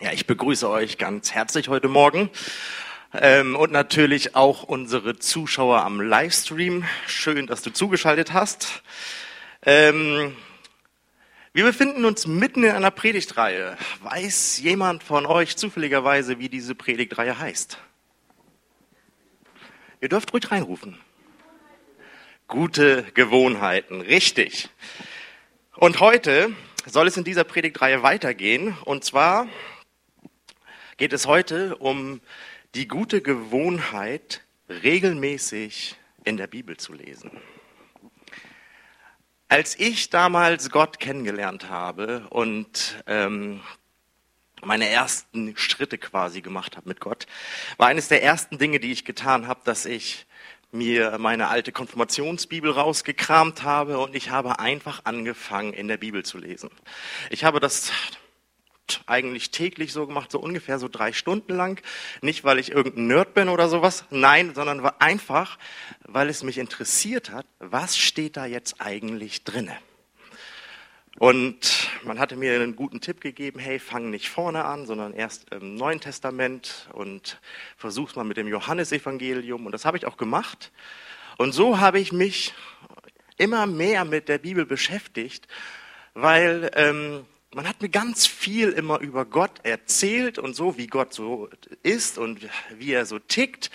Ja, ich begrüße euch ganz herzlich heute Morgen ähm, und natürlich auch unsere Zuschauer am Livestream. Schön, dass du zugeschaltet hast. Ähm, wir befinden uns mitten in einer Predigtreihe. Weiß jemand von euch zufälligerweise, wie diese Predigtreihe heißt? Ihr dürft ruhig reinrufen. Gute Gewohnheiten, richtig. Und heute soll es in dieser Predigtreihe weitergehen. Und zwar geht es heute um die gute Gewohnheit, regelmäßig in der Bibel zu lesen. Als ich damals Gott kennengelernt habe und ähm, meine ersten Schritte quasi gemacht habe mit Gott, war eines der ersten Dinge, die ich getan habe, dass ich mir meine alte Konfirmationsbibel rausgekramt habe und ich habe einfach angefangen, in der Bibel zu lesen. Ich habe das eigentlich täglich so gemacht, so ungefähr so drei Stunden lang. Nicht, weil ich irgendein Nerd bin oder sowas, nein, sondern einfach, weil es mich interessiert hat, was steht da jetzt eigentlich drinne. Und man hatte mir einen guten Tipp gegeben, hey, fang nicht vorne an, sondern erst im Neuen Testament und versuch's mal mit dem Johannesevangelium. Und das habe ich auch gemacht. Und so habe ich mich immer mehr mit der Bibel beschäftigt, weil ähm, man hat mir ganz viel immer über Gott erzählt und so, wie Gott so ist und wie er so tickt.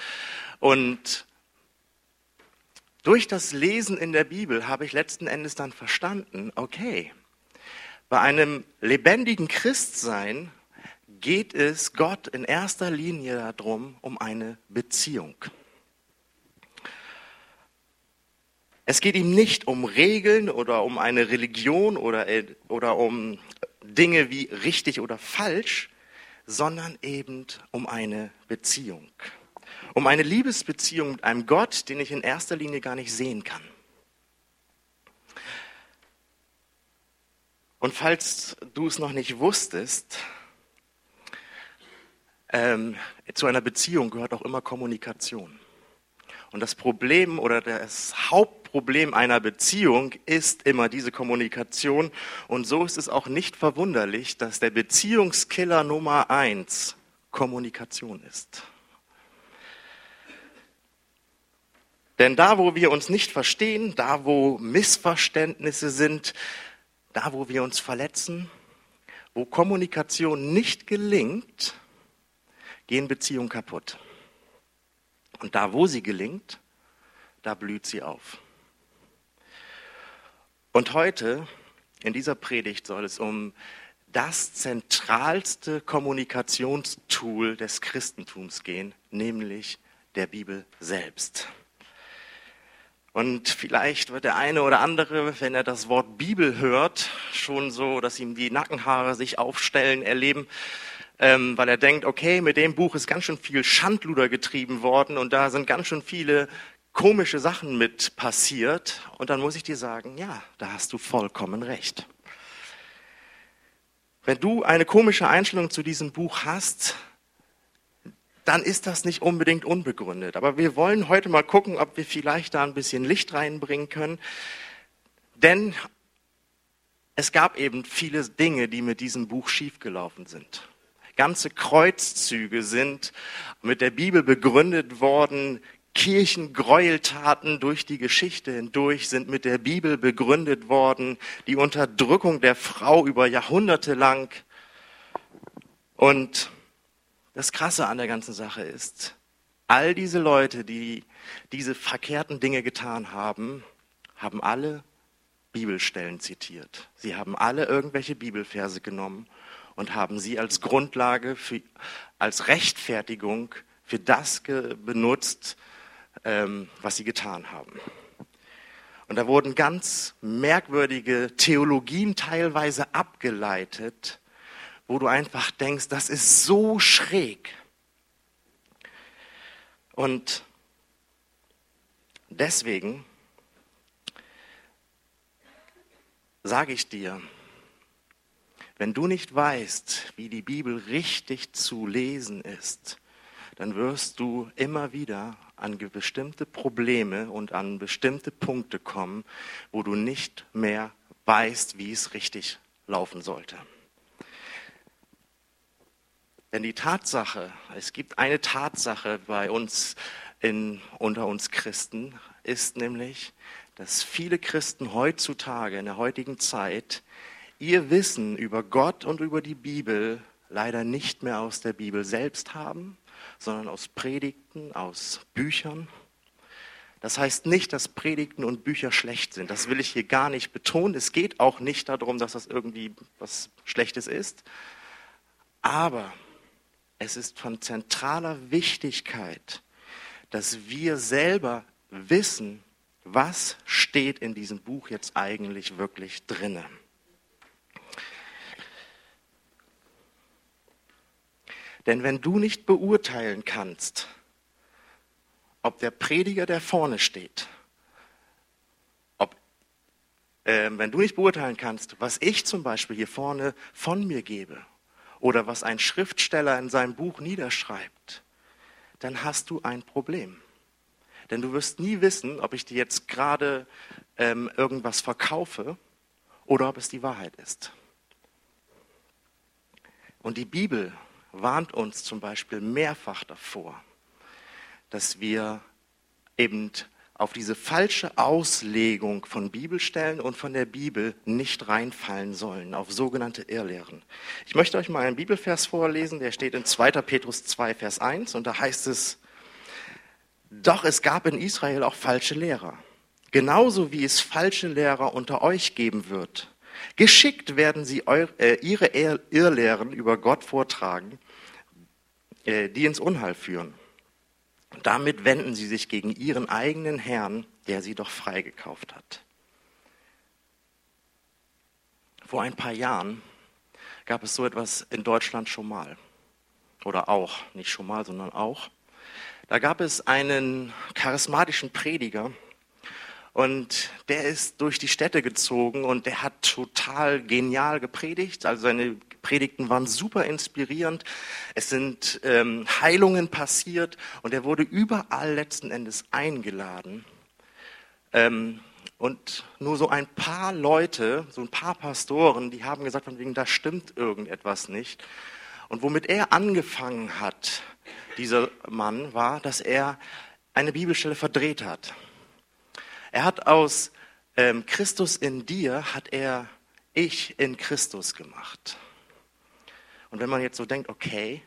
Und durch das Lesen in der Bibel habe ich letzten Endes dann verstanden, okay, bei einem lebendigen Christsein geht es Gott in erster Linie darum, um eine Beziehung. Es geht ihm nicht um Regeln oder um eine Religion oder, oder um Dinge wie richtig oder falsch, sondern eben um eine Beziehung. Um eine Liebesbeziehung mit einem Gott, den ich in erster Linie gar nicht sehen kann. Und falls du es noch nicht wusstest, ähm, zu einer Beziehung gehört auch immer Kommunikation. Und das Problem oder das Hauptproblem einer Beziehung ist immer diese Kommunikation. Und so ist es auch nicht verwunderlich, dass der Beziehungskiller Nummer eins Kommunikation ist. Denn da, wo wir uns nicht verstehen, da, wo Missverständnisse sind, da, wo wir uns verletzen, wo Kommunikation nicht gelingt, gehen Beziehungen kaputt. Und da, wo sie gelingt, da blüht sie auf. Und heute in dieser Predigt soll es um das zentralste Kommunikationstool des Christentums gehen, nämlich der Bibel selbst. Und vielleicht wird der eine oder andere, wenn er das Wort Bibel hört, schon so, dass ihm die Nackenhaare sich aufstellen, erleben, ähm, weil er denkt, okay, mit dem Buch ist ganz schön viel Schandluder getrieben worden und da sind ganz schön viele komische Sachen mit passiert. Und dann muss ich dir sagen, ja, da hast du vollkommen recht. Wenn du eine komische Einstellung zu diesem Buch hast, dann ist das nicht unbedingt unbegründet. Aber wir wollen heute mal gucken, ob wir vielleicht da ein bisschen Licht reinbringen können. Denn es gab eben viele Dinge, die mit diesem Buch schiefgelaufen sind. Ganze Kreuzzüge sind mit der Bibel begründet worden. Kirchengräueltaten durch die Geschichte hindurch sind mit der Bibel begründet worden. Die Unterdrückung der Frau über Jahrhunderte lang. Und das Krasse an der ganzen Sache ist, all diese Leute, die diese verkehrten Dinge getan haben, haben alle Bibelstellen zitiert. Sie haben alle irgendwelche Bibelverse genommen und haben sie als Grundlage, für, als Rechtfertigung für das benutzt, ähm, was sie getan haben. Und da wurden ganz merkwürdige Theologien teilweise abgeleitet, wo du einfach denkst, das ist so schräg. Und deswegen sage ich dir, wenn du nicht weißt, wie die Bibel richtig zu lesen ist, dann wirst du immer wieder an bestimmte Probleme und an bestimmte Punkte kommen, wo du nicht mehr weißt, wie es richtig laufen sollte. Denn die Tatsache, es gibt eine Tatsache bei uns in, unter uns Christen, ist nämlich, dass viele Christen heutzutage, in der heutigen Zeit, ihr Wissen über Gott und über die Bibel leider nicht mehr aus der Bibel selbst haben, sondern aus Predigten, aus Büchern. Das heißt nicht, dass Predigten und Bücher schlecht sind. Das will ich hier gar nicht betonen. Es geht auch nicht darum, dass das irgendwie was Schlechtes ist. Aber es ist von zentraler Wichtigkeit, dass wir selber wissen, was steht in diesem Buch jetzt eigentlich wirklich drinnen. Denn wenn du nicht beurteilen kannst, ob der Prediger, der vorne steht, ob, äh, wenn du nicht beurteilen kannst, was ich zum Beispiel hier vorne von mir gebe oder was ein Schriftsteller in seinem Buch niederschreibt, dann hast du ein Problem. Denn du wirst nie wissen, ob ich dir jetzt gerade ähm, irgendwas verkaufe oder ob es die Wahrheit ist. Und die Bibel warnt uns zum Beispiel mehrfach davor, dass wir eben auf diese falsche Auslegung von Bibelstellen und von der Bibel nicht reinfallen sollen, auf sogenannte Irrlehren. Ich möchte euch mal einen Bibelvers vorlesen, der steht in 2. Petrus 2, Vers 1 und da heißt es, doch es gab in Israel auch falsche Lehrer, genauso wie es falsche Lehrer unter euch geben wird. Geschickt werden sie äh, ihre Irrlehren über Gott vortragen, äh, die ins Unheil führen. Damit wenden sie sich gegen ihren eigenen Herrn, der sie doch freigekauft hat. Vor ein paar Jahren gab es so etwas in Deutschland schon mal. Oder auch, nicht schon mal, sondern auch. Da gab es einen charismatischen Prediger und der ist durch die Städte gezogen und der hat total genial gepredigt. Also seine Predigten waren super inspirierend. Es sind ähm, Heilungen passiert und er wurde überall letzten Endes eingeladen. Ähm, und nur so ein paar Leute, so ein paar Pastoren, die haben gesagt, von wegen, da stimmt irgendetwas nicht. Und womit er angefangen hat, dieser Mann, war, dass er eine Bibelstelle verdreht hat. Er hat aus ähm, Christus in dir, hat er ich in Christus gemacht. Und wenn man jetzt so denkt, okay,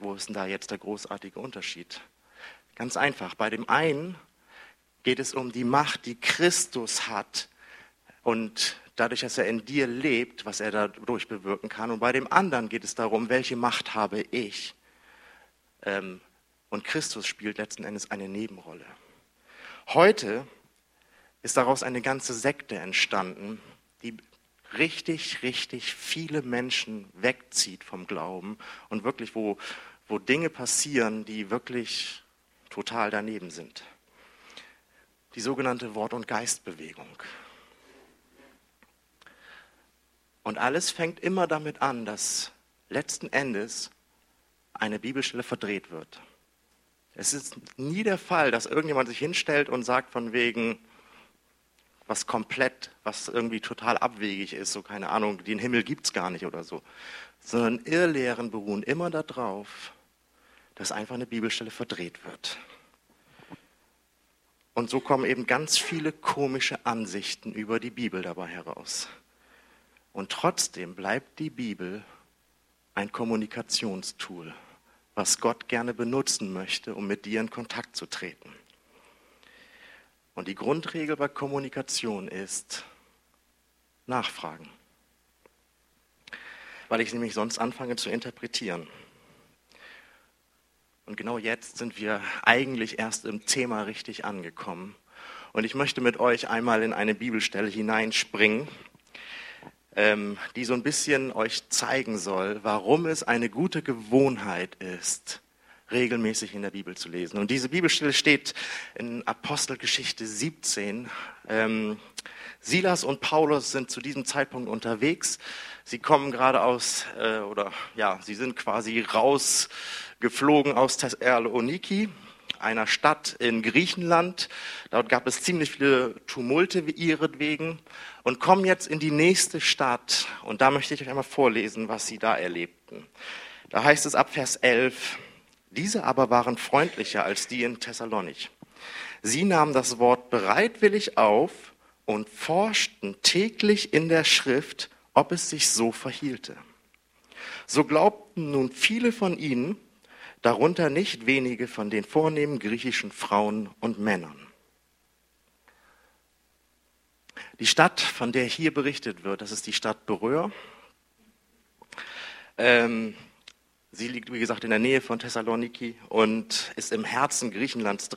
wo ist denn da jetzt der großartige Unterschied? Ganz einfach, bei dem einen geht es um die Macht, die Christus hat und dadurch, dass er in dir lebt, was er dadurch bewirken kann. Und bei dem anderen geht es darum, welche Macht habe ich. Ähm, und Christus spielt letzten Endes eine Nebenrolle. Heute ist daraus eine ganze Sekte entstanden, die richtig, richtig viele Menschen wegzieht vom Glauben und wirklich, wo, wo Dinge passieren, die wirklich total daneben sind. Die sogenannte Wort- und Geistbewegung. Und alles fängt immer damit an, dass letzten Endes eine Bibelstelle verdreht wird. Es ist nie der Fall, dass irgendjemand sich hinstellt und sagt von wegen, was komplett, was irgendwie total abwegig ist, so keine Ahnung, den Himmel gibt es gar nicht oder so. Sondern Irrlehren beruhen immer darauf, dass einfach eine Bibelstelle verdreht wird. Und so kommen eben ganz viele komische Ansichten über die Bibel dabei heraus. Und trotzdem bleibt die Bibel ein Kommunikationstool, was Gott gerne benutzen möchte, um mit dir in Kontakt zu treten. Und die Grundregel bei Kommunikation ist Nachfragen. Weil ich nämlich sonst anfange zu interpretieren. Und genau jetzt sind wir eigentlich erst im Thema richtig angekommen. Und ich möchte mit euch einmal in eine Bibelstelle hineinspringen, die so ein bisschen euch zeigen soll, warum es eine gute Gewohnheit ist, regelmäßig in der Bibel zu lesen. Und diese Bibelstelle steht in Apostelgeschichte 17. Ähm, Silas und Paulus sind zu diesem Zeitpunkt unterwegs. Sie kommen gerade aus, äh, oder ja, sie sind quasi rausgeflogen aus Thessaloniki, einer Stadt in Griechenland. Dort gab es ziemlich viele Tumulte ihretwegen und kommen jetzt in die nächste Stadt. Und da möchte ich euch einmal vorlesen, was sie da erlebten. Da heißt es ab Vers 11, diese aber waren freundlicher als die in Thessalonich. Sie nahmen das Wort bereitwillig auf und forschten täglich in der Schrift, ob es sich so verhielte. So glaubten nun viele von ihnen, darunter nicht wenige von den vornehmen griechischen Frauen und Männern. Die Stadt, von der hier berichtet wird, das ist die Stadt Beröa. Ähm, sie liegt, wie gesagt, in der Nähe von Thessaloniki und ist im Herzen Griechenlands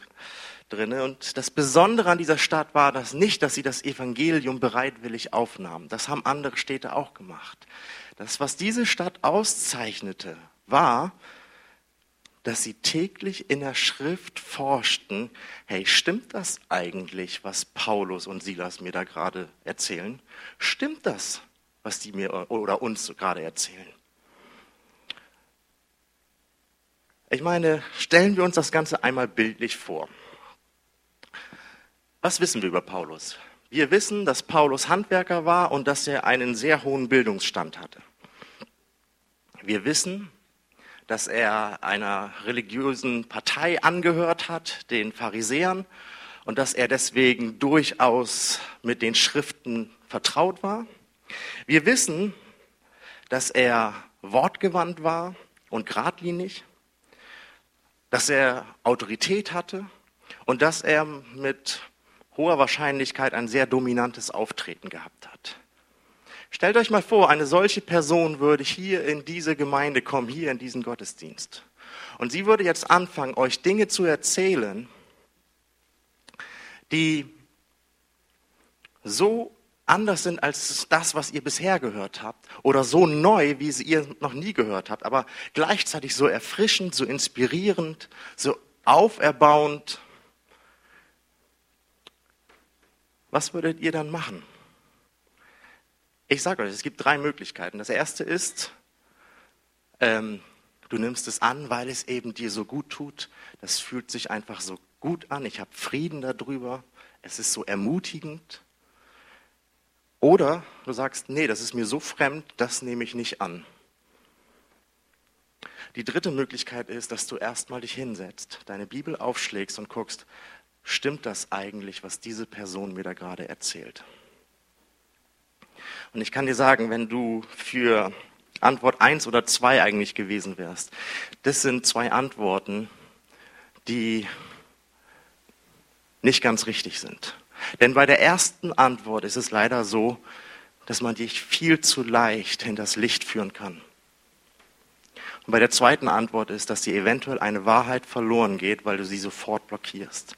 drin. Und das Besondere an dieser Stadt war das nicht, dass sie das Evangelium bereitwillig aufnahmen. Das haben andere Städte auch gemacht. Das, was diese Stadt auszeichnete, war, dass sie täglich in der Schrift forschten, hey, stimmt das eigentlich, was Paulus und Silas mir da gerade erzählen? Stimmt das, was die mir oder uns gerade erzählen? Ich meine, stellen wir uns das Ganze einmal bildlich vor. Was wissen wir über Paulus? Wir wissen, dass Paulus Handwerker war und dass er einen sehr hohen Bildungsstand hatte. Wir wissen, dass er einer religiösen Partei angehört hat, den Pharisäern, und dass er deswegen durchaus mit den Schriften vertraut war. Wir wissen, dass er wortgewandt war und geradlinig, dass er Autorität hatte und dass er mit hoher Wahrscheinlichkeit ein sehr dominantes Auftreten gehabt hat. Stellt euch mal vor, eine solche Person würde hier in diese Gemeinde kommen, hier in diesen Gottesdienst. Und sie würde jetzt anfangen, euch Dinge zu erzählen, die so anders sind als das, was ihr bisher gehört habt, oder so neu, wie sie ihr noch nie gehört habt, aber gleichzeitig so erfrischend, so inspirierend, so auferbauend. Was würdet ihr dann machen? Ich sage euch, es gibt drei Möglichkeiten. Das erste ist, ähm, du nimmst es an, weil es eben dir so gut tut. Das fühlt sich einfach so gut an. Ich habe Frieden darüber. Es ist so ermutigend. Oder du sagst, nee, das ist mir so fremd, das nehme ich nicht an. Die dritte Möglichkeit ist, dass du erstmal dich hinsetzt, deine Bibel aufschlägst und guckst, stimmt das eigentlich, was diese Person mir da gerade erzählt? Und ich kann dir sagen, wenn du für Antwort 1 oder 2 eigentlich gewesen wärst, das sind zwei Antworten, die nicht ganz richtig sind. Denn bei der ersten Antwort ist es leider so, dass man dich viel zu leicht hinters Licht führen kann. Und bei der zweiten Antwort ist, dass dir eventuell eine Wahrheit verloren geht, weil du sie sofort blockierst.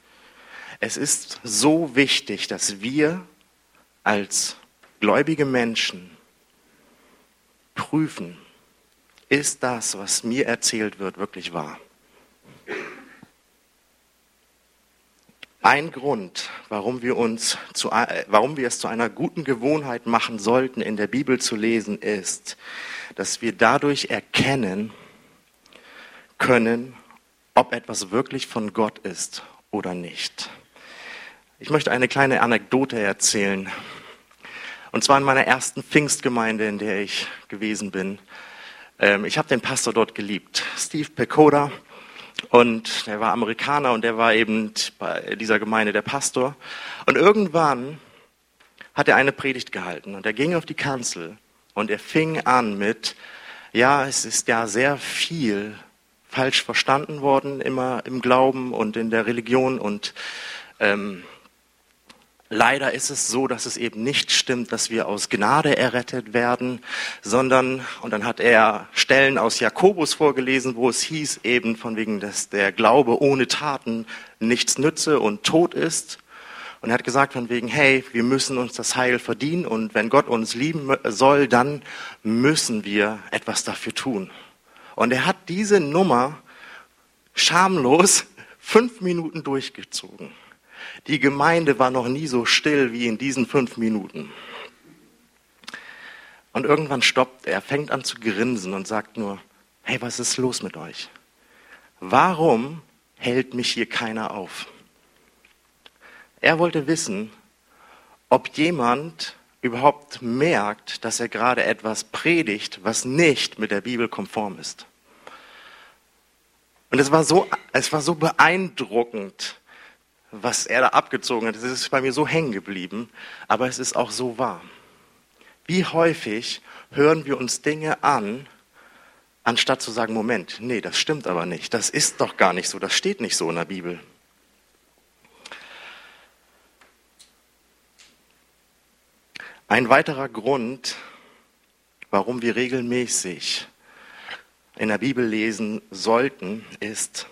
Es ist so wichtig, dass wir als gläubige Menschen prüfen, ist das, was mir erzählt wird, wirklich wahr? Ein Grund, warum wir, uns zu, warum wir es zu einer guten Gewohnheit machen sollten, in der Bibel zu lesen, ist, dass wir dadurch erkennen können, ob etwas wirklich von Gott ist oder nicht. Ich möchte eine kleine Anekdote erzählen. Und zwar in meiner ersten Pfingstgemeinde, in der ich gewesen bin. Ähm, ich habe den Pastor dort geliebt, Steve Pekoda. Und der war Amerikaner und der war eben bei dieser Gemeinde der Pastor. Und irgendwann hat er eine Predigt gehalten und er ging auf die Kanzel und er fing an mit, ja, es ist ja sehr viel falsch verstanden worden, immer im Glauben und in der Religion und ähm, Leider ist es so, dass es eben nicht stimmt, dass wir aus Gnade errettet werden, sondern, und dann hat er Stellen aus Jakobus vorgelesen, wo es hieß eben von wegen, dass der Glaube ohne Taten nichts nütze und tot ist. Und er hat gesagt von wegen, hey, wir müssen uns das Heil verdienen und wenn Gott uns lieben soll, dann müssen wir etwas dafür tun. Und er hat diese Nummer schamlos fünf Minuten durchgezogen. Die Gemeinde war noch nie so still wie in diesen fünf Minuten. Und irgendwann stoppt er, fängt an zu grinsen und sagt nur, hey, was ist los mit euch? Warum hält mich hier keiner auf? Er wollte wissen, ob jemand überhaupt merkt, dass er gerade etwas predigt, was nicht mit der Bibel konform ist. Und es war so, es war so beeindruckend, was er da abgezogen hat. Es ist bei mir so hängen geblieben, aber es ist auch so wahr. Wie häufig hören wir uns Dinge an, anstatt zu sagen, Moment, nee, das stimmt aber nicht, das ist doch gar nicht so, das steht nicht so in der Bibel. Ein weiterer Grund, warum wir regelmäßig in der Bibel lesen sollten, ist,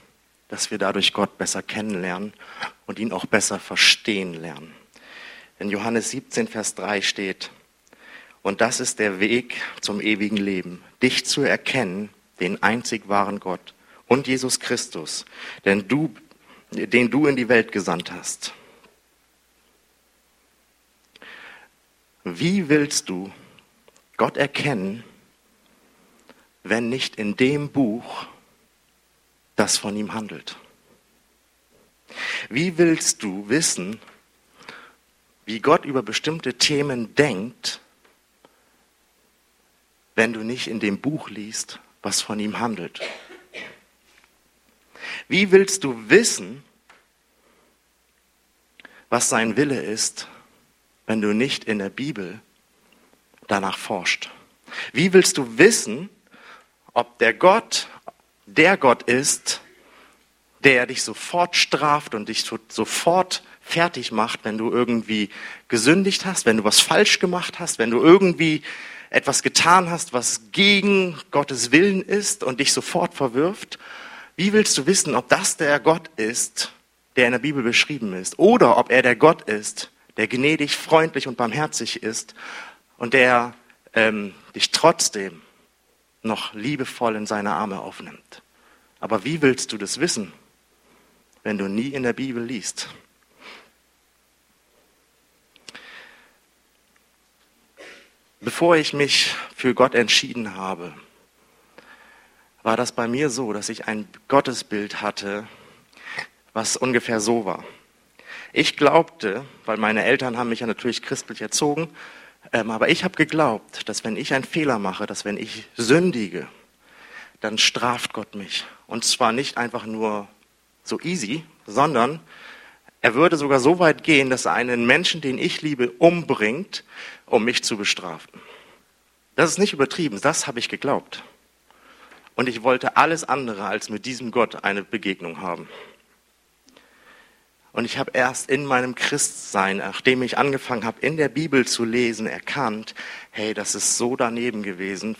dass wir dadurch Gott besser kennenlernen und ihn auch besser verstehen lernen. In Johannes 17, Vers 3 steht, und das ist der Weg zum ewigen Leben, dich zu erkennen, den einzig wahren Gott und Jesus Christus, denn du, den du in die Welt gesandt hast. Wie willst du Gott erkennen, wenn nicht in dem Buch, das von ihm handelt? Wie willst du wissen, wie Gott über bestimmte Themen denkt, wenn du nicht in dem Buch liest, was von ihm handelt? Wie willst du wissen, was sein Wille ist, wenn du nicht in der Bibel danach forscht? Wie willst du wissen, ob der Gott der Gott ist, der dich sofort straft und dich sofort fertig macht, wenn du irgendwie gesündigt hast, wenn du was falsch gemacht hast, wenn du irgendwie etwas getan hast, was gegen Gottes Willen ist und dich sofort verwirft? Wie willst du wissen, ob das der Gott ist, der in der Bibel beschrieben ist, oder ob er der Gott ist, der gnädig, freundlich und barmherzig ist und der ähm, dich trotzdem noch liebevoll in seine Arme aufnimmt. Aber wie willst du das wissen, wenn du nie in der Bibel liest? Bevor ich mich für Gott entschieden habe, war das bei mir so, dass ich ein Gottesbild hatte, was ungefähr so war. Ich glaubte, weil meine Eltern haben mich ja natürlich christlich erzogen, ähm, aber ich habe geglaubt, dass wenn ich einen Fehler mache, dass wenn ich sündige, dann straft Gott mich. Und zwar nicht einfach nur so easy, sondern er würde sogar so weit gehen, dass er einen Menschen, den ich liebe, umbringt, um mich zu bestrafen. Das ist nicht übertrieben, das habe ich geglaubt. Und ich wollte alles andere als mit diesem Gott eine Begegnung haben. Und ich habe erst in meinem Christsein, nachdem ich angefangen habe, in der Bibel zu lesen, erkannt, hey, das ist so daneben gewesen,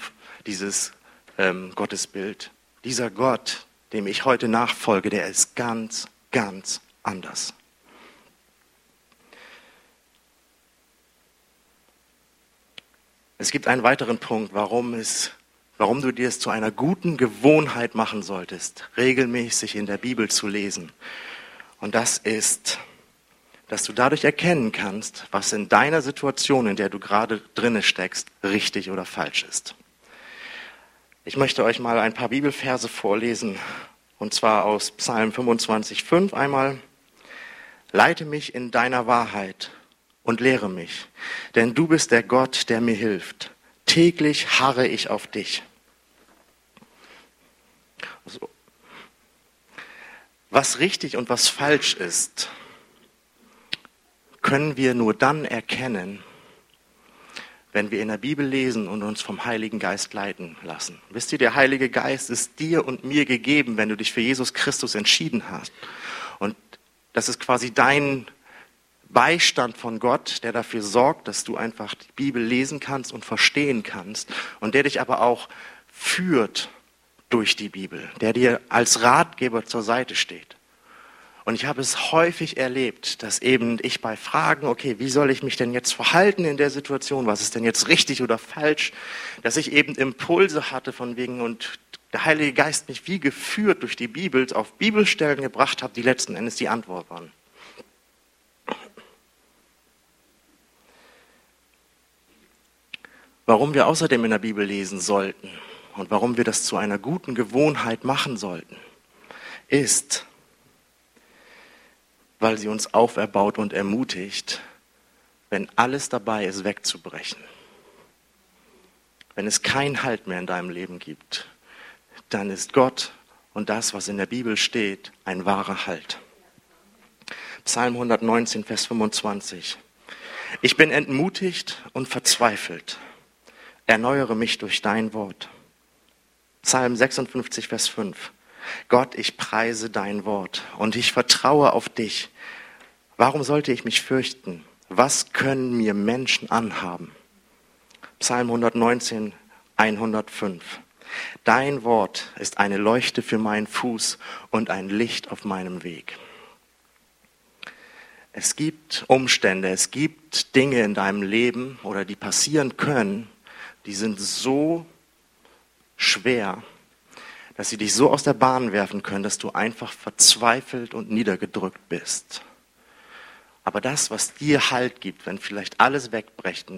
dieses ähm, Gottesbild. Dieser Gott, dem ich heute nachfolge, der ist ganz, ganz anders. Es gibt einen weiteren Punkt, warum, es, warum du dir es zu einer guten Gewohnheit machen solltest, regelmäßig in der Bibel zu lesen. Und das ist, dass du dadurch erkennen kannst, was in deiner Situation, in der du gerade drinne steckst, richtig oder falsch ist. Ich möchte euch mal ein paar Bibelverse vorlesen, und zwar aus Psalm 25,5 einmal. Leite mich in deiner Wahrheit und lehre mich, denn du bist der Gott, der mir hilft. Täglich harre ich auf dich. Was richtig und was falsch ist, können wir nur dann erkennen, wenn wir in der Bibel lesen und uns vom Heiligen Geist leiten lassen. Wisst ihr, der Heilige Geist ist dir und mir gegeben, wenn du dich für Jesus Christus entschieden hast. Und das ist quasi dein Beistand von Gott, der dafür sorgt, dass du einfach die Bibel lesen kannst und verstehen kannst und der dich aber auch führt durch die Bibel, der dir als Ratgeber zur Seite steht. Und ich habe es häufig erlebt, dass eben ich bei Fragen, okay, wie soll ich mich denn jetzt verhalten in der Situation, was ist denn jetzt richtig oder falsch, dass ich eben Impulse hatte von wegen und der Heilige Geist mich wie geführt durch die Bibel auf Bibelstellen gebracht hat, die letzten Endes die Antwort waren. Warum wir außerdem in der Bibel lesen sollten, und warum wir das zu einer guten Gewohnheit machen sollten, ist, weil sie uns auferbaut und ermutigt, wenn alles dabei ist, wegzubrechen. Wenn es keinen Halt mehr in deinem Leben gibt, dann ist Gott und das, was in der Bibel steht, ein wahrer Halt. Psalm 119, Vers 25. Ich bin entmutigt und verzweifelt. Erneuere mich durch dein Wort. Psalm 56, Vers 5. Gott, ich preise dein Wort und ich vertraue auf dich. Warum sollte ich mich fürchten? Was können mir Menschen anhaben? Psalm 119, 105. Dein Wort ist eine Leuchte für meinen Fuß und ein Licht auf meinem Weg. Es gibt Umstände, es gibt Dinge in deinem Leben oder die passieren können, die sind so schwer, dass sie dich so aus der Bahn werfen können, dass du einfach verzweifelt und niedergedrückt bist. Aber das, was dir Halt gibt, wenn vielleicht alles wegbricht,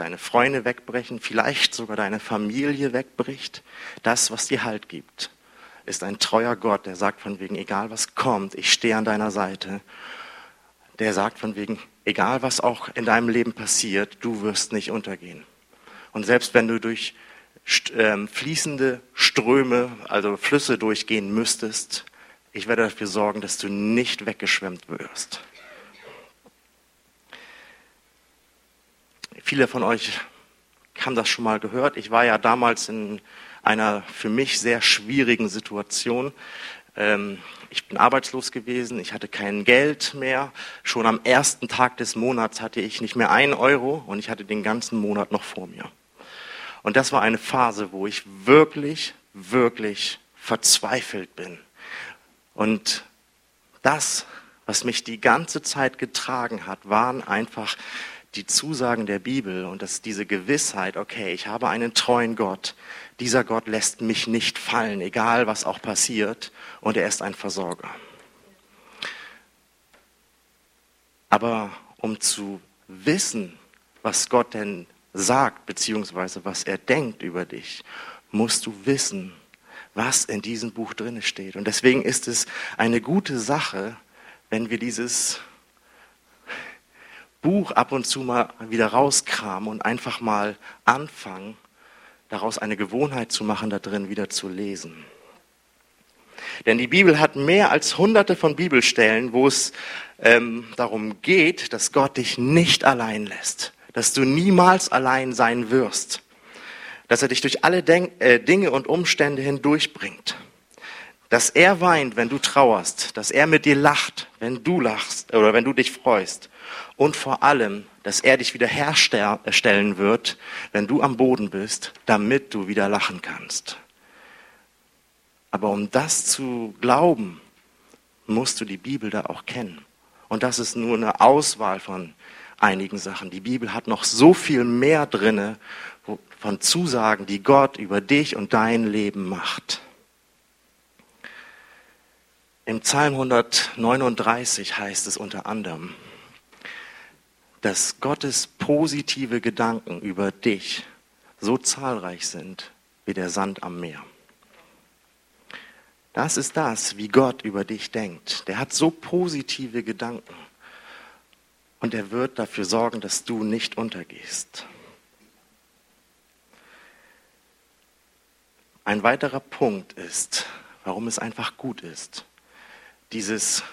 deine Freunde wegbrechen, vielleicht sogar deine Familie wegbricht, das, was dir Halt gibt, ist ein treuer Gott, der sagt von wegen, egal was kommt, ich stehe an deiner Seite. Der sagt von wegen, egal was auch in deinem Leben passiert, du wirst nicht untergehen. Und selbst wenn du durch fließende Ströme, also Flüsse durchgehen müsstest, ich werde dafür sorgen, dass du nicht weggeschwemmt wirst. Viele von euch haben das schon mal gehört. Ich war ja damals in einer für mich sehr schwierigen Situation. Ähm, ich bin arbeitslos gewesen, ich hatte kein Geld mehr. Schon am ersten Tag des Monats hatte ich nicht mehr einen Euro und ich hatte den ganzen Monat noch vor mir. Und das war eine Phase, wo ich wirklich, wirklich verzweifelt bin. Und das, was mich die ganze Zeit getragen hat, waren einfach die Zusagen der Bibel und dass diese Gewissheit, okay, ich habe einen treuen Gott, dieser Gott lässt mich nicht fallen, egal was auch passiert, und er ist ein Versorger. Aber um zu wissen, was Gott denn sagt, beziehungsweise was er denkt über dich, musst du wissen, was in diesem Buch drin steht. Und deswegen ist es eine gute Sache, wenn wir dieses Buch ab und zu mal wieder rauskramen und einfach mal anfangen, daraus eine Gewohnheit zu machen, da drin wieder zu lesen. Denn die Bibel hat mehr als hunderte von Bibelstellen, wo es ähm, darum geht, dass Gott dich nicht allein lässt, dass du niemals allein sein wirst, dass er dich durch alle Denk äh, Dinge und Umstände hindurchbringt, dass er weint, wenn du trauerst, dass er mit dir lacht, wenn du lachst oder wenn du dich freust und vor allem, dass er dich wieder herstellen wird, wenn du am Boden bist, damit du wieder lachen kannst. Aber um das zu glauben, musst du die Bibel da auch kennen. Und das ist nur eine Auswahl von einigen Sachen. Die Bibel hat noch so viel mehr drinne von Zusagen, die Gott über dich und dein Leben macht. Im Psalm 139 heißt es unter anderem, dass Gottes positive Gedanken über dich so zahlreich sind wie der Sand am Meer. Das ist das, wie Gott über dich denkt. Der hat so positive Gedanken. Und er wird dafür sorgen, dass du nicht untergehst. Ein weiterer Punkt ist, warum es einfach gut ist, dieses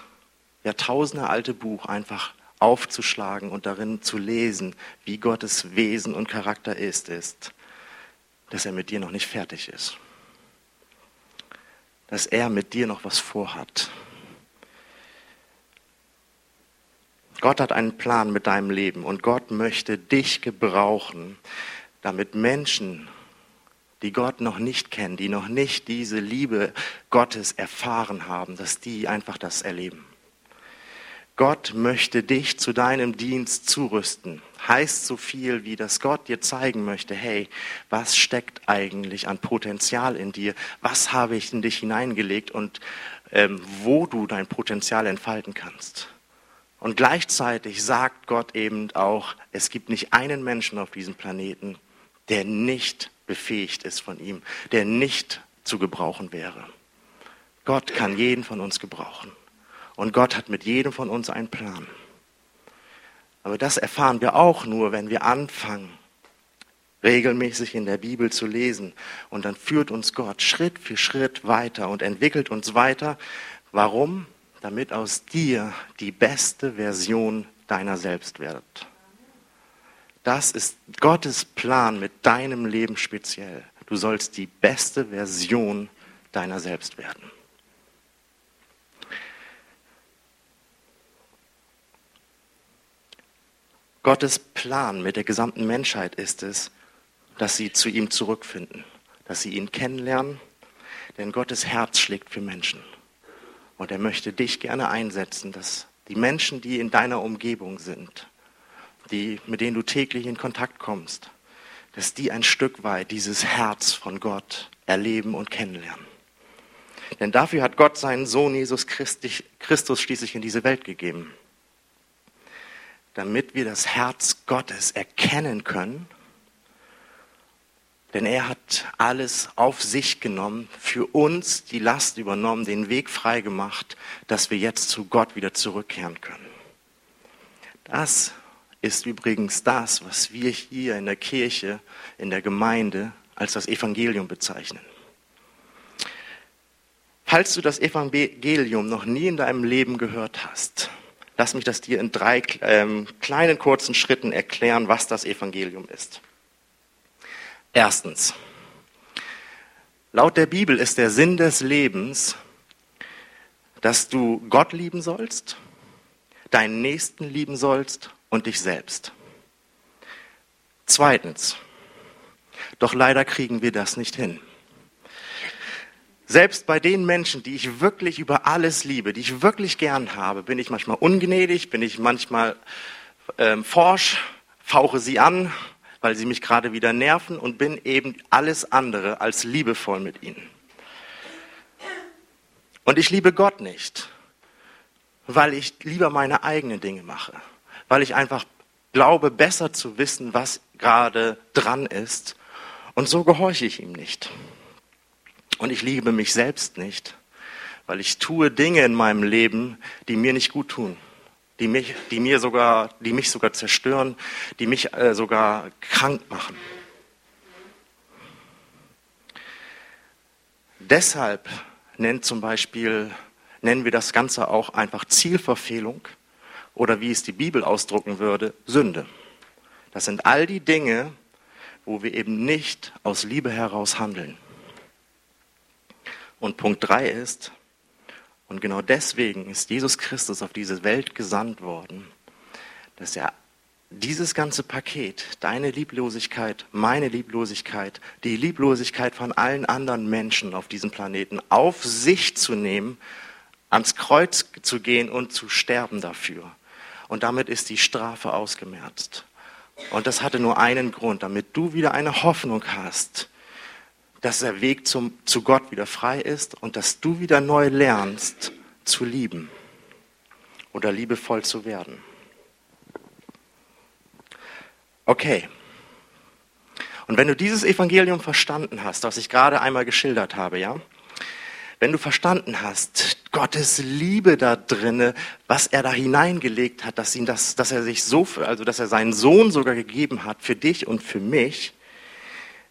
jahrtausendealte Buch einfach aufzuschlagen und darin zu lesen, wie Gottes Wesen und Charakter ist, ist, dass er mit dir noch nicht fertig ist. Dass er mit dir noch was vorhat. Gott hat einen Plan mit deinem Leben und Gott möchte dich gebrauchen, damit Menschen, die Gott noch nicht kennen, die noch nicht diese Liebe Gottes erfahren haben, dass die einfach das erleben. Gott möchte dich zu deinem Dienst zurüsten. Heißt so viel wie, dass Gott dir zeigen möchte, hey, was steckt eigentlich an Potenzial in dir? Was habe ich in dich hineingelegt und ähm, wo du dein Potenzial entfalten kannst? Und gleichzeitig sagt Gott eben auch, es gibt nicht einen Menschen auf diesem Planeten, der nicht befähigt ist von ihm, der nicht zu gebrauchen wäre. Gott kann jeden von uns gebrauchen. Und Gott hat mit jedem von uns einen Plan. Aber das erfahren wir auch nur, wenn wir anfangen, regelmäßig in der Bibel zu lesen. Und dann führt uns Gott Schritt für Schritt weiter und entwickelt uns weiter. Warum? Damit aus dir die beste Version deiner selbst wird. Das ist Gottes Plan mit deinem Leben speziell. Du sollst die beste Version deiner selbst werden. Gottes Plan mit der gesamten Menschheit ist es, dass sie zu ihm zurückfinden, dass sie ihn kennenlernen, denn Gottes Herz schlägt für Menschen. Und er möchte dich gerne einsetzen, dass die Menschen, die in deiner Umgebung sind, die, mit denen du täglich in Kontakt kommst, dass die ein Stück weit dieses Herz von Gott erleben und kennenlernen. Denn dafür hat Gott seinen Sohn Jesus Christus schließlich in diese Welt gegeben damit wir das Herz Gottes erkennen können. Denn er hat alles auf sich genommen, für uns die Last übernommen, den Weg frei gemacht, dass wir jetzt zu Gott wieder zurückkehren können. Das ist übrigens das, was wir hier in der Kirche, in der Gemeinde als das Evangelium bezeichnen. Falls du das Evangelium noch nie in deinem Leben gehört hast, Lass mich das dir in drei ähm, kleinen kurzen Schritten erklären, was das Evangelium ist. Erstens, laut der Bibel ist der Sinn des Lebens, dass du Gott lieben sollst, deinen Nächsten lieben sollst und dich selbst. Zweitens, doch leider kriegen wir das nicht hin. Selbst bei den Menschen, die ich wirklich über alles liebe, die ich wirklich gern habe, bin ich manchmal ungnädig, bin ich manchmal ähm, forsch, fauche sie an, weil sie mich gerade wieder nerven und bin eben alles andere als liebevoll mit ihnen. Und ich liebe Gott nicht, weil ich lieber meine eigenen Dinge mache, weil ich einfach glaube, besser zu wissen, was gerade dran ist. Und so gehorche ich ihm nicht. Und ich liebe mich selbst nicht, weil ich tue Dinge in meinem Leben, die mir nicht gut tun, die mich, die mir sogar, die mich sogar zerstören, die mich äh, sogar krank machen. Deshalb nennt zum Beispiel, nennen wir das Ganze auch einfach Zielverfehlung oder wie es die Bibel ausdrucken würde, Sünde. Das sind all die Dinge, wo wir eben nicht aus Liebe heraus handeln. Und Punkt drei ist, und genau deswegen ist Jesus Christus auf diese Welt gesandt worden, dass er dieses ganze Paket, deine Lieblosigkeit, meine Lieblosigkeit, die Lieblosigkeit von allen anderen Menschen auf diesem Planeten auf sich zu nehmen, ans Kreuz zu gehen und zu sterben dafür. Und damit ist die Strafe ausgemerzt. Und das hatte nur einen Grund, damit du wieder eine Hoffnung hast, dass der Weg zum, zu Gott wieder frei ist und dass du wieder neu lernst zu lieben oder liebevoll zu werden. Okay. Und wenn du dieses Evangelium verstanden hast, was ich gerade einmal geschildert habe, ja, wenn du verstanden hast, Gottes Liebe da drinne, was er da hineingelegt hat, dass ihn das, dass er sich so, also dass er seinen Sohn sogar gegeben hat für dich und für mich,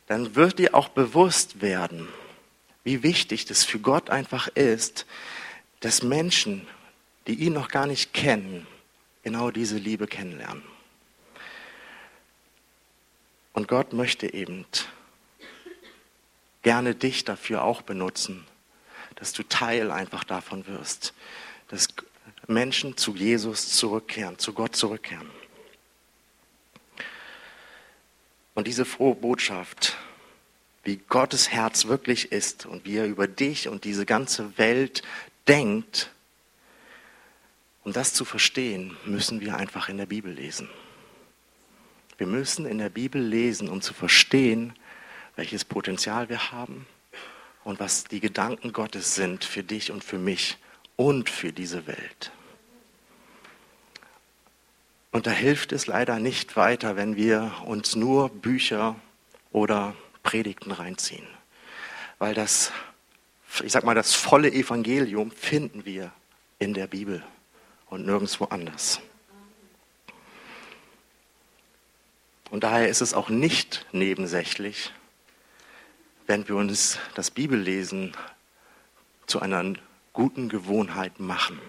dann wird dir auch bewusst werden, wie wichtig das für Gott einfach ist, dass Menschen, die ihn noch gar nicht kennen, genau diese Liebe kennenlernen. Und Gott möchte eben gerne dich dafür auch benutzen, dass du Teil einfach davon wirst, dass Menschen zu Jesus zurückkehren, zu Gott zurückkehren. Und diese frohe Botschaft, wie Gottes Herz wirklich ist und wie er über dich und diese ganze Welt denkt, um das zu verstehen, müssen wir einfach in der Bibel lesen. Wir müssen in der Bibel lesen, um zu verstehen, welches Potenzial wir haben und was die Gedanken Gottes sind für dich und für mich und für diese Welt. Und da hilft es leider nicht weiter, wenn wir uns nur Bücher oder Predigten reinziehen. Weil das, ich sag mal, das volle Evangelium finden wir in der Bibel und nirgendwo anders. Und daher ist es auch nicht nebensächlich, wenn wir uns das Bibellesen zu einer guten Gewohnheit machen.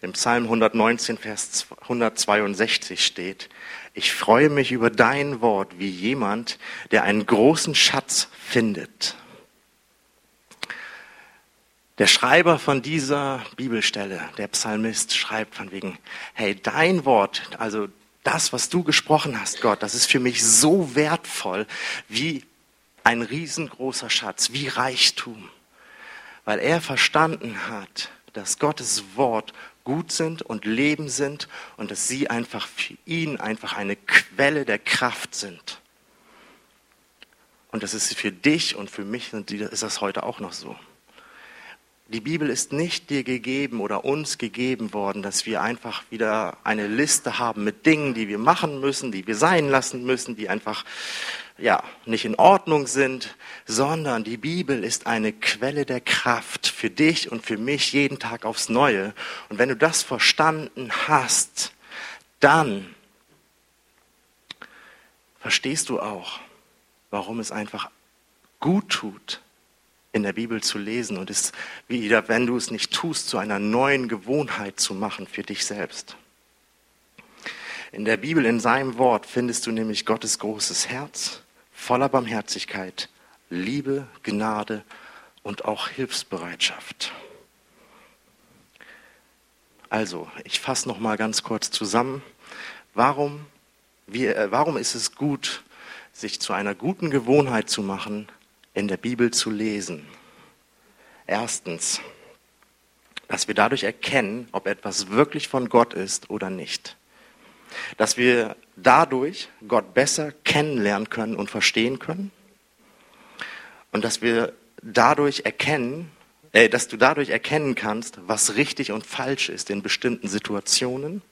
Im Psalm 119, Vers 162 steht, ich freue mich über dein Wort wie jemand, der einen großen Schatz findet. Der Schreiber von dieser Bibelstelle, der Psalmist, schreibt von wegen, hey, dein Wort, also das, was du gesprochen hast, Gott, das ist für mich so wertvoll wie ein riesengroßer Schatz, wie Reichtum. Weil er verstanden hat, dass Gottes Wort gut sind und Leben sind und dass sie einfach für ihn einfach eine Quelle der Kraft sind. Und das ist für dich und für mich ist das heute auch noch so. Die Bibel ist nicht dir gegeben oder uns gegeben worden, dass wir einfach wieder eine Liste haben mit Dingen, die wir machen müssen, die wir sein lassen müssen, die einfach ja, nicht in Ordnung sind, sondern die Bibel ist eine Quelle der Kraft für dich und für mich jeden Tag aufs Neue. Und wenn du das verstanden hast, dann verstehst du auch, warum es einfach gut tut, in der Bibel zu lesen und es wieder, wenn du es nicht tust, zu einer neuen Gewohnheit zu machen für dich selbst. In der Bibel, in seinem Wort, findest du nämlich Gottes großes Herz, voller Barmherzigkeit, Liebe, Gnade und auch Hilfsbereitschaft. Also, ich fasse noch mal ganz kurz zusammen. Warum, wir, äh, warum ist es gut, sich zu einer guten Gewohnheit zu machen, in der Bibel zu lesen? Erstens, dass wir dadurch erkennen, ob etwas wirklich von Gott ist oder nicht dass wir dadurch Gott besser kennenlernen können und verstehen können und dass wir dadurch erkennen, äh, dass du dadurch erkennen kannst, was richtig und falsch ist in bestimmten Situationen,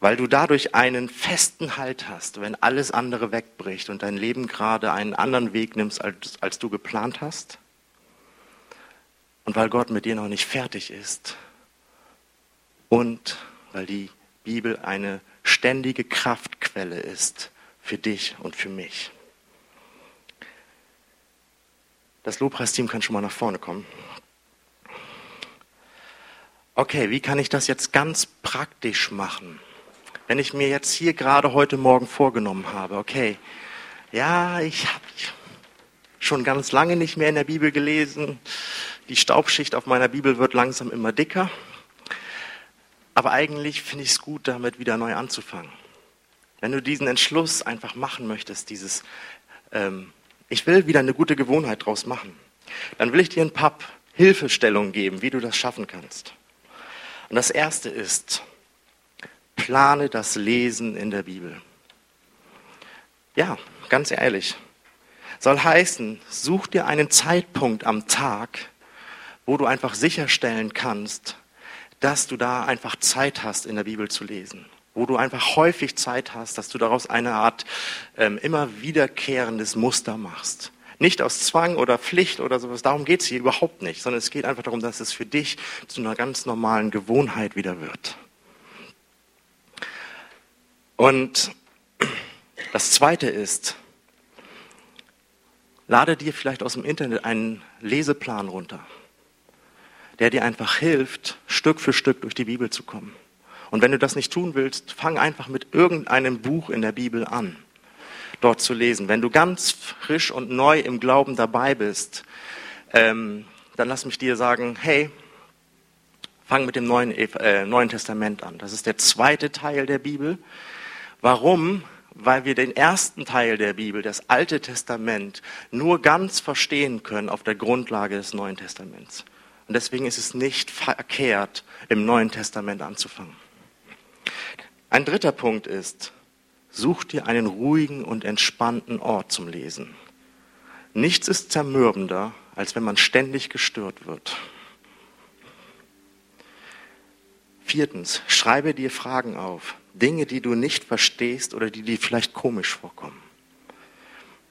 weil du dadurch einen festen Halt hast, wenn alles andere wegbricht und dein Leben gerade einen anderen Weg nimmst, als, als du geplant hast. Und weil Gott mit dir noch nicht fertig ist. Und weil die Bibel eine ständige Kraftquelle ist für dich und für mich. Das Lobpreisteam kann schon mal nach vorne kommen. Okay, wie kann ich das jetzt ganz praktisch machen? Wenn ich mir jetzt hier gerade heute Morgen vorgenommen habe, okay, ja, ich habe schon ganz lange nicht mehr in der Bibel gelesen, die Staubschicht auf meiner Bibel wird langsam immer dicker. Aber eigentlich finde ich es gut, damit wieder neu anzufangen. Wenn du diesen Entschluss einfach machen möchtest, dieses, ähm, ich will wieder eine gute Gewohnheit draus machen, dann will ich dir ein paar Hilfestellungen geben, wie du das schaffen kannst. Und das erste ist, plane das Lesen in der Bibel. Ja, ganz ehrlich. Soll heißen, such dir einen Zeitpunkt am Tag, wo du einfach sicherstellen kannst, dass du da einfach Zeit hast, in der Bibel zu lesen. Wo du einfach häufig Zeit hast, dass du daraus eine Art ähm, immer wiederkehrendes Muster machst. Nicht aus Zwang oder Pflicht oder sowas, darum geht es hier überhaupt nicht, sondern es geht einfach darum, dass es für dich zu einer ganz normalen Gewohnheit wieder wird. Und das Zweite ist, lade dir vielleicht aus dem Internet einen Leseplan runter der dir einfach hilft, Stück für Stück durch die Bibel zu kommen. Und wenn du das nicht tun willst, fang einfach mit irgendeinem Buch in der Bibel an, dort zu lesen. Wenn du ganz frisch und neu im Glauben dabei bist, ähm, dann lass mich dir sagen, hey, fang mit dem Neuen, äh, Neuen Testament an. Das ist der zweite Teil der Bibel. Warum? Weil wir den ersten Teil der Bibel, das Alte Testament, nur ganz verstehen können auf der Grundlage des Neuen Testaments. Und deswegen ist es nicht verkehrt, im Neuen Testament anzufangen. Ein dritter Punkt ist, such dir einen ruhigen und entspannten Ort zum Lesen. Nichts ist zermürbender, als wenn man ständig gestört wird. Viertens, schreibe dir Fragen auf, Dinge, die du nicht verstehst oder die dir vielleicht komisch vorkommen.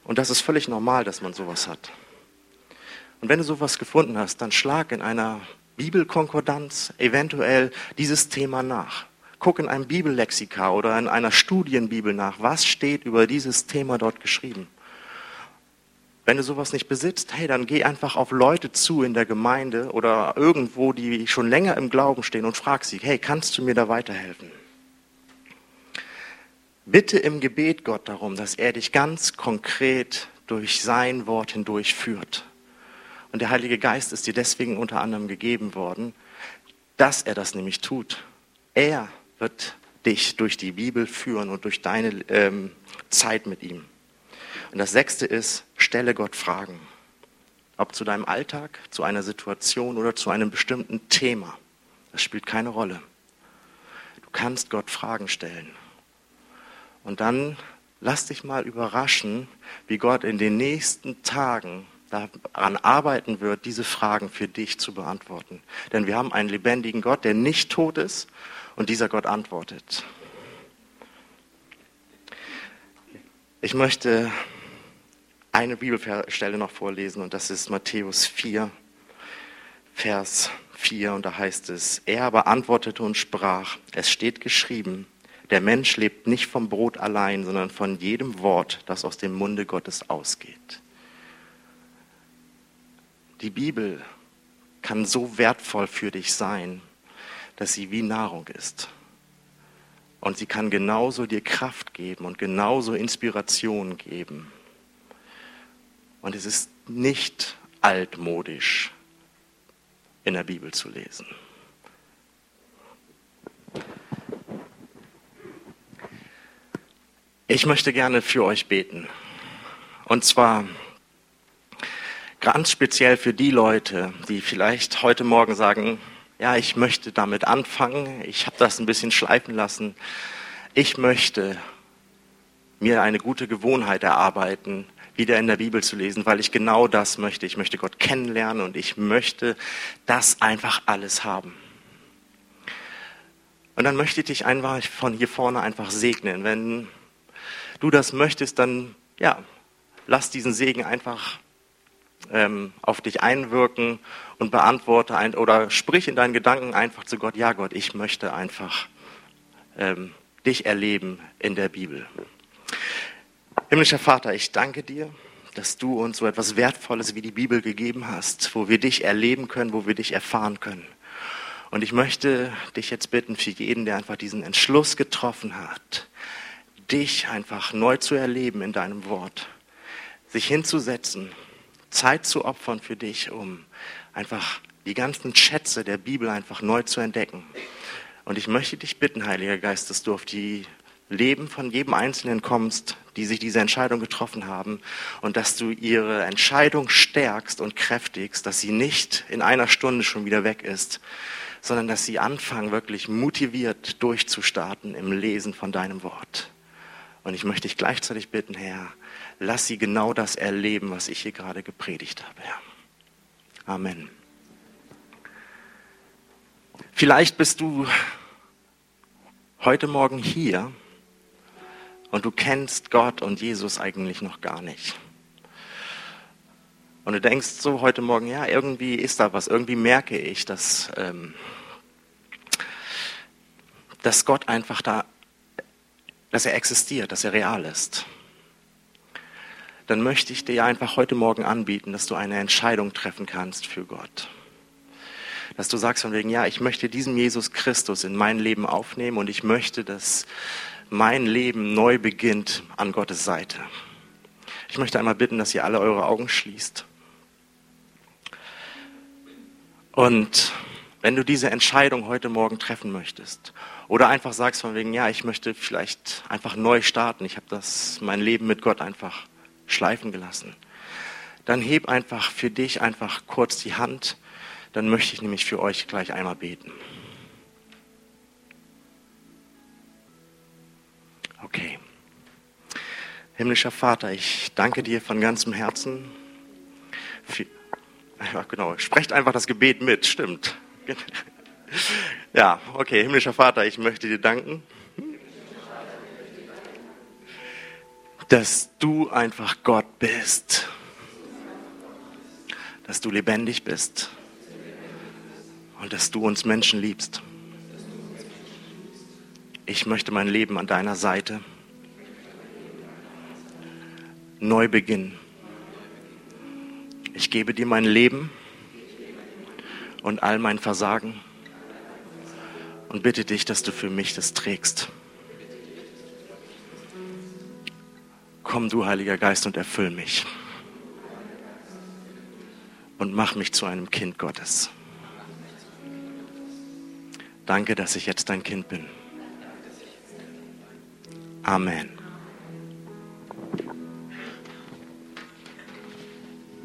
Und das ist völlig normal, dass man sowas hat. Und wenn du sowas gefunden hast, dann schlag in einer Bibelkonkordanz eventuell dieses Thema nach. Guck in einem Bibellexika oder in einer Studienbibel nach. Was steht über dieses Thema dort geschrieben? Wenn du sowas nicht besitzt, hey, dann geh einfach auf Leute zu in der Gemeinde oder irgendwo, die schon länger im Glauben stehen und frag sie, hey, kannst du mir da weiterhelfen? Bitte im Gebet Gott darum, dass er dich ganz konkret durch sein Wort hindurch führt. Und der Heilige Geist ist dir deswegen unter anderem gegeben worden, dass er das nämlich tut. Er wird dich durch die Bibel führen und durch deine ähm, Zeit mit ihm. Und das sechste ist, stelle Gott Fragen. Ob zu deinem Alltag, zu einer Situation oder zu einem bestimmten Thema. Das spielt keine Rolle. Du kannst Gott Fragen stellen. Und dann lass dich mal überraschen, wie Gott in den nächsten Tagen daran arbeiten wird, diese Fragen für dich zu beantworten. Denn wir haben einen lebendigen Gott, der nicht tot ist und dieser Gott antwortet. Ich möchte eine Bibelstelle noch vorlesen und das ist Matthäus 4, Vers 4 und da heißt es, er aber antwortete und sprach, es steht geschrieben, der Mensch lebt nicht vom Brot allein, sondern von jedem Wort, das aus dem Munde Gottes ausgeht. Die Bibel kann so wertvoll für dich sein, dass sie wie Nahrung ist. Und sie kann genauso dir Kraft geben und genauso Inspiration geben. Und es ist nicht altmodisch, in der Bibel zu lesen. Ich möchte gerne für euch beten. Und zwar Ganz speziell für die Leute, die vielleicht heute Morgen sagen, ja, ich möchte damit anfangen, ich habe das ein bisschen schleifen lassen, ich möchte mir eine gute Gewohnheit erarbeiten, wieder in der Bibel zu lesen, weil ich genau das möchte. Ich möchte Gott kennenlernen und ich möchte das einfach alles haben. Und dann möchte ich dich einfach von hier vorne einfach segnen. Wenn du das möchtest, dann ja, lass diesen Segen einfach ähm, auf dich einwirken und beantworte ein, oder sprich in deinen Gedanken einfach zu Gott, ja Gott, ich möchte einfach ähm, dich erleben in der Bibel. Himmlischer Vater, ich danke dir, dass du uns so etwas Wertvolles wie die Bibel gegeben hast, wo wir dich erleben können, wo wir dich erfahren können. Und ich möchte dich jetzt bitten für jeden, der einfach diesen Entschluss getroffen hat, dich einfach neu zu erleben in deinem Wort, sich hinzusetzen Zeit zu opfern für dich, um einfach die ganzen Schätze der Bibel einfach neu zu entdecken. Und ich möchte dich bitten, Heiliger Geist, dass du auf die Leben von jedem Einzelnen kommst, die sich diese Entscheidung getroffen haben und dass du ihre Entscheidung stärkst und kräftigst, dass sie nicht in einer Stunde schon wieder weg ist, sondern dass sie anfangen, wirklich motiviert durchzustarten im Lesen von deinem Wort. Und ich möchte dich gleichzeitig bitten, Herr, lass sie genau das erleben, was ich hier gerade gepredigt habe, Herr. Amen. Vielleicht bist du heute Morgen hier und du kennst Gott und Jesus eigentlich noch gar nicht. Und du denkst so heute Morgen, ja, irgendwie ist da was, irgendwie merke ich, dass, ähm, dass Gott einfach da, dass er existiert, dass er real ist dann möchte ich dir einfach heute Morgen anbieten, dass du eine Entscheidung treffen kannst für Gott. Dass du sagst von wegen, ja, ich möchte diesen Jesus Christus in mein Leben aufnehmen und ich möchte, dass mein Leben neu beginnt an Gottes Seite. Ich möchte einmal bitten, dass ihr alle eure Augen schließt. Und wenn du diese Entscheidung heute Morgen treffen möchtest oder einfach sagst von wegen, ja, ich möchte vielleicht einfach neu starten, ich habe das mein Leben mit Gott einfach schleifen gelassen. Dann heb einfach für dich einfach kurz die Hand. Dann möchte ich nämlich für euch gleich einmal beten. Okay. Himmlischer Vater, ich danke dir von ganzem Herzen. Für, ja, genau, sprecht einfach das Gebet mit, stimmt. Ja, okay, himmlischer Vater, ich möchte dir danken dass du einfach Gott bist, dass du lebendig bist und dass du uns Menschen liebst. ich möchte mein Leben an deiner Seite neu beginnen. Ich gebe dir mein Leben und all mein Versagen und bitte dich, dass du für mich das trägst. Komm du, Heiliger Geist, und erfüll mich. Und mach mich zu einem Kind Gottes. Danke, dass ich jetzt dein Kind bin. Amen.